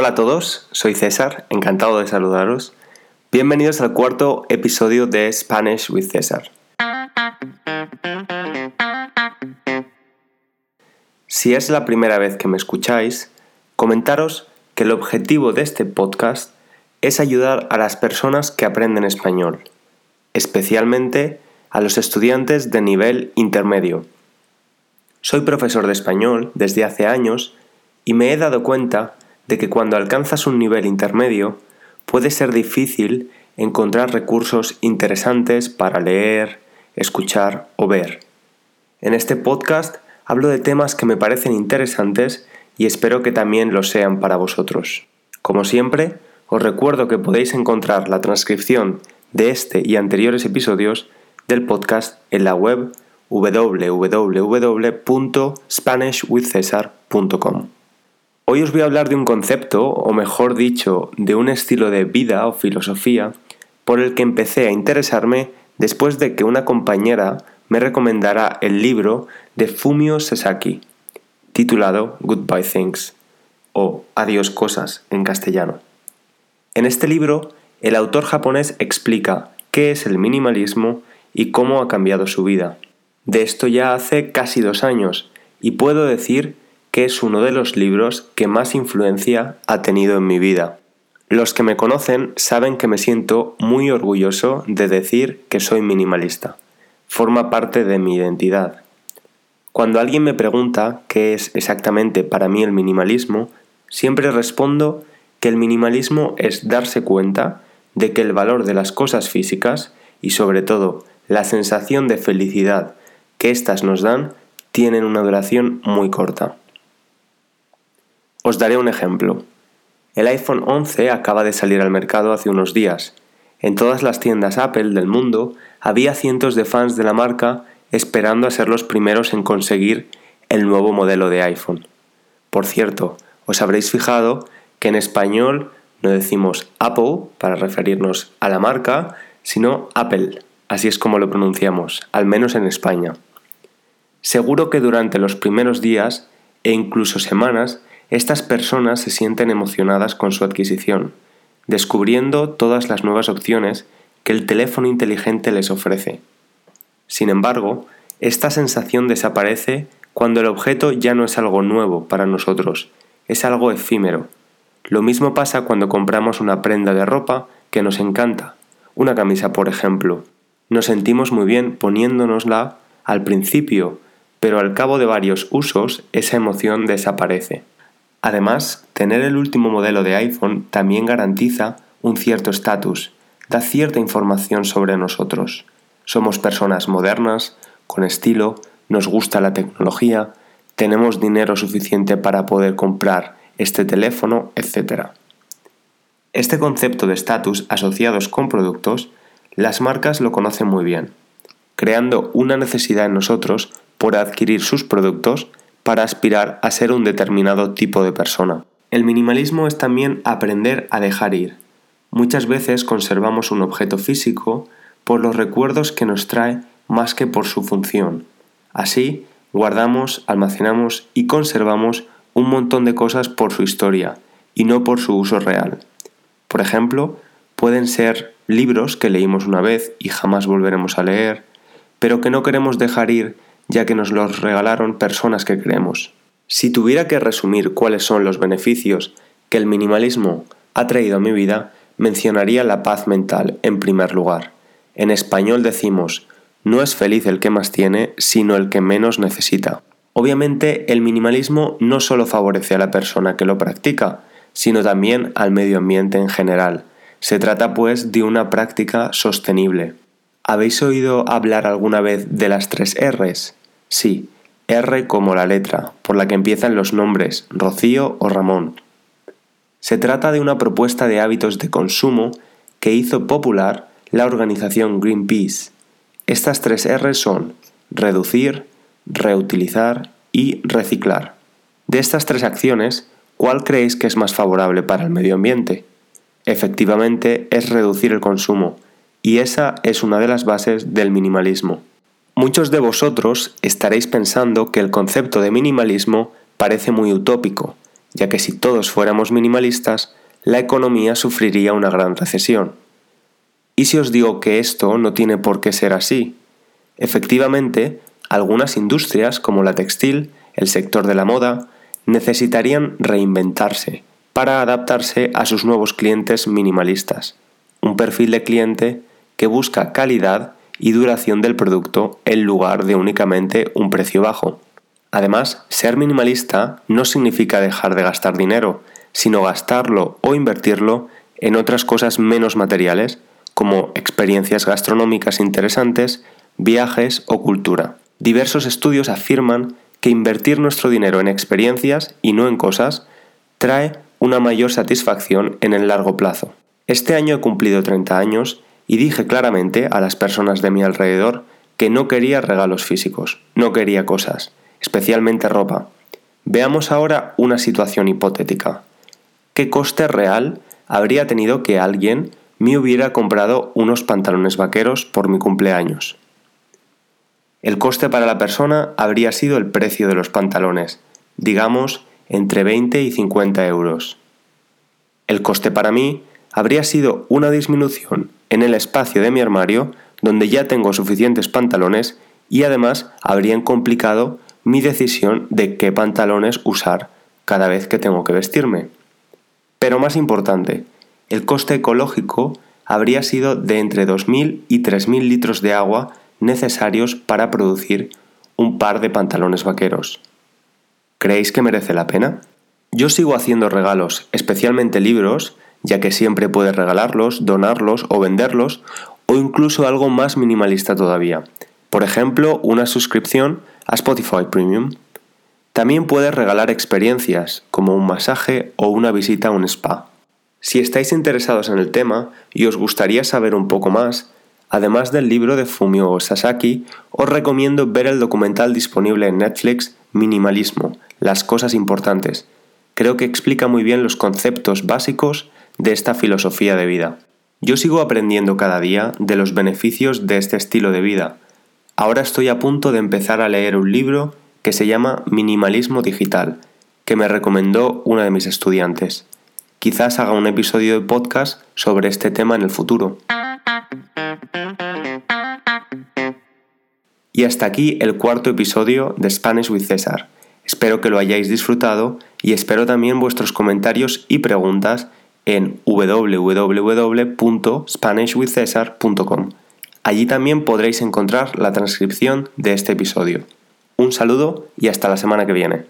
Hola a todos, soy César, encantado de saludaros. Bienvenidos al cuarto episodio de Spanish with César. Si es la primera vez que me escucháis, comentaros que el objetivo de este podcast es ayudar a las personas que aprenden español, especialmente a los estudiantes de nivel intermedio. Soy profesor de español desde hace años y me he dado cuenta de que cuando alcanzas un nivel intermedio puede ser difícil encontrar recursos interesantes para leer, escuchar o ver. En este podcast hablo de temas que me parecen interesantes y espero que también lo sean para vosotros. Como siempre, os recuerdo que podéis encontrar la transcripción de este y anteriores episodios del podcast en la web www.spanishwithcesar.com. Hoy os voy a hablar de un concepto, o mejor dicho, de un estilo de vida o filosofía, por el que empecé a interesarme después de que una compañera me recomendara el libro de Fumio Sasaki, titulado Goodbye Things, o Adiós Cosas en castellano. En este libro, el autor japonés explica qué es el minimalismo y cómo ha cambiado su vida. De esto ya hace casi dos años, y puedo decir que es uno de los libros que más influencia ha tenido en mi vida. Los que me conocen saben que me siento muy orgulloso de decir que soy minimalista. Forma parte de mi identidad. Cuando alguien me pregunta qué es exactamente para mí el minimalismo, siempre respondo que el minimalismo es darse cuenta de que el valor de las cosas físicas y sobre todo la sensación de felicidad que éstas nos dan tienen una duración muy corta. Os daré un ejemplo. El iPhone 11 acaba de salir al mercado hace unos días. En todas las tiendas Apple del mundo había cientos de fans de la marca esperando a ser los primeros en conseguir el nuevo modelo de iPhone. Por cierto, os habréis fijado que en español no decimos Apple para referirnos a la marca, sino Apple, así es como lo pronunciamos, al menos en España. Seguro que durante los primeros días e incluso semanas estas personas se sienten emocionadas con su adquisición, descubriendo todas las nuevas opciones que el teléfono inteligente les ofrece. Sin embargo, esta sensación desaparece cuando el objeto ya no es algo nuevo para nosotros, es algo efímero. Lo mismo pasa cuando compramos una prenda de ropa que nos encanta, una camisa por ejemplo. Nos sentimos muy bien poniéndonosla al principio, pero al cabo de varios usos esa emoción desaparece. Además, tener el último modelo de iPhone también garantiza un cierto estatus, da cierta información sobre nosotros. Somos personas modernas, con estilo, nos gusta la tecnología, tenemos dinero suficiente para poder comprar este teléfono, etc. Este concepto de estatus asociados con productos, las marcas lo conocen muy bien, creando una necesidad en nosotros por adquirir sus productos para aspirar a ser un determinado tipo de persona. El minimalismo es también aprender a dejar ir. Muchas veces conservamos un objeto físico por los recuerdos que nos trae más que por su función. Así, guardamos, almacenamos y conservamos un montón de cosas por su historia y no por su uso real. Por ejemplo, pueden ser libros que leímos una vez y jamás volveremos a leer, pero que no queremos dejar ir ya que nos los regalaron personas que creemos. Si tuviera que resumir cuáles son los beneficios que el minimalismo ha traído a mi vida, mencionaría la paz mental en primer lugar. En español decimos, no es feliz el que más tiene, sino el que menos necesita. Obviamente el minimalismo no solo favorece a la persona que lo practica, sino también al medio ambiente en general. Se trata pues de una práctica sostenible. ¿Habéis oído hablar alguna vez de las tres Rs? Sí, R como la letra, por la que empiezan los nombres Rocío o Ramón. Se trata de una propuesta de hábitos de consumo que hizo popular la organización Greenpeace. Estas tres R son reducir, reutilizar y reciclar. De estas tres acciones, ¿cuál creéis que es más favorable para el medio ambiente? Efectivamente, es reducir el consumo, y esa es una de las bases del minimalismo. Muchos de vosotros estaréis pensando que el concepto de minimalismo parece muy utópico, ya que si todos fuéramos minimalistas, la economía sufriría una gran recesión. ¿Y si os digo que esto no tiene por qué ser así? Efectivamente, algunas industrias como la textil, el sector de la moda, necesitarían reinventarse para adaptarse a sus nuevos clientes minimalistas, un perfil de cliente que busca calidad y duración del producto en lugar de únicamente un precio bajo. Además, ser minimalista no significa dejar de gastar dinero, sino gastarlo o invertirlo en otras cosas menos materiales, como experiencias gastronómicas interesantes, viajes o cultura. Diversos estudios afirman que invertir nuestro dinero en experiencias y no en cosas trae una mayor satisfacción en el largo plazo. Este año he cumplido 30 años y dije claramente a las personas de mi alrededor que no quería regalos físicos, no quería cosas, especialmente ropa. Veamos ahora una situación hipotética. ¿Qué coste real habría tenido que alguien me hubiera comprado unos pantalones vaqueros por mi cumpleaños? El coste para la persona habría sido el precio de los pantalones, digamos entre 20 y 50 euros. El coste para mí habría sido una disminución en el espacio de mi armario donde ya tengo suficientes pantalones y además habrían complicado mi decisión de qué pantalones usar cada vez que tengo que vestirme. Pero más importante, el coste ecológico habría sido de entre 2.000 y 3.000 litros de agua necesarios para producir un par de pantalones vaqueros. ¿Creéis que merece la pena? Yo sigo haciendo regalos, especialmente libros, ya que siempre puedes regalarlos, donarlos o venderlos, o incluso algo más minimalista todavía. Por ejemplo, una suscripción a Spotify Premium. También puedes regalar experiencias, como un masaje o una visita a un spa. Si estáis interesados en el tema y os gustaría saber un poco más, Además del libro de Fumio Sasaki, os recomiendo ver el documental disponible en Netflix Minimalismo, las cosas importantes. Creo que explica muy bien los conceptos básicos de esta filosofía de vida. Yo sigo aprendiendo cada día de los beneficios de este estilo de vida. Ahora estoy a punto de empezar a leer un libro que se llama Minimalismo Digital, que me recomendó una de mis estudiantes. Quizás haga un episodio de podcast sobre este tema en el futuro. Y hasta aquí el cuarto episodio de Spanish with César. Espero que lo hayáis disfrutado y espero también vuestros comentarios y preguntas en www.spanishwithcesar.com. Allí también podréis encontrar la transcripción de este episodio. Un saludo y hasta la semana que viene.